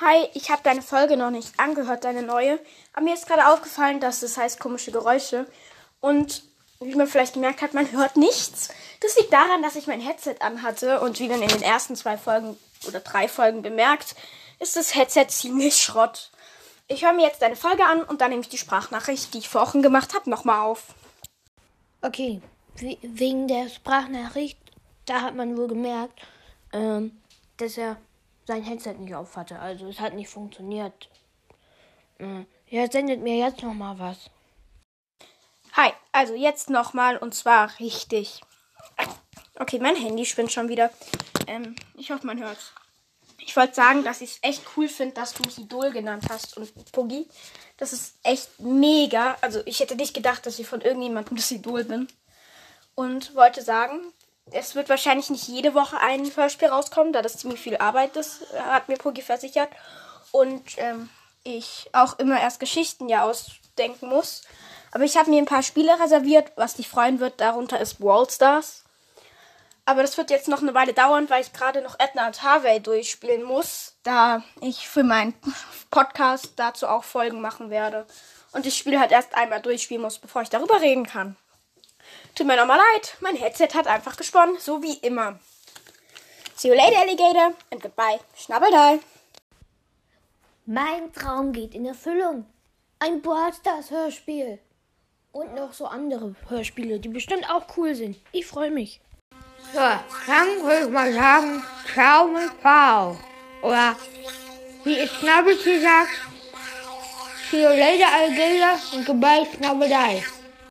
Hi, ich habe deine Folge noch nicht angehört, deine neue. Aber mir ist gerade aufgefallen, dass es heißt komische Geräusche. Und wie man vielleicht gemerkt hat, man hört nichts. Das liegt daran, dass ich mein Headset anhatte und wie man in den ersten zwei Folgen oder drei Folgen bemerkt, ist das Headset ziemlich Schrott. Ich höre mir jetzt deine Folge an und dann nehme ich die Sprachnachricht, die ich vorhin gemacht habe, nochmal auf. Okay, wegen der Sprachnachricht, da hat man wohl gemerkt, ähm, dass er sein Headset nicht auf hatte. Also es hat nicht funktioniert. Äh, ja, sendet mir jetzt noch mal was. Hi, also jetzt noch mal und zwar richtig. Okay, mein Handy spinnt schon wieder. Ähm, ich hoffe, man hört. Ich wollte sagen, dass ich es echt cool finde, dass du mich Idol genannt hast und Puggy. Das ist echt mega. Also ich hätte nicht gedacht, dass ich von irgendjemandem das Idol bin. Und wollte sagen, es wird wahrscheinlich nicht jede Woche ein Hörspiel rauskommen, da das ziemlich viel Arbeit ist, hat mir Pogi versichert. Und ähm, ich auch immer erst Geschichten ja ausdenken muss. Aber ich habe mir ein paar Spiele reserviert, was dich freuen wird. Darunter ist Brawl Stars. Aber das wird jetzt noch eine Weile dauern, weil ich gerade noch Edna und Harvey durchspielen muss, da ich für meinen Podcast dazu auch Folgen machen werde. Und ich Spiel halt erst einmal durchspielen muss, bevor ich darüber reden kann. Tut mir nochmal leid, mein Headset hat einfach gesponnen, so wie immer. See you later, Alligator, and goodbye, Schnabbeldei. Mein Traum geht in Erfüllung. Ein Stars Hörspiel. Und noch so andere Hörspiele, die bestimmt auch cool sind. Ich freue mich. So, dann würde ich mal sagen, ciao mit V. Oder wie es Schnabbel sagt, see you later, Alligator, und goodbye, Schnabbelei.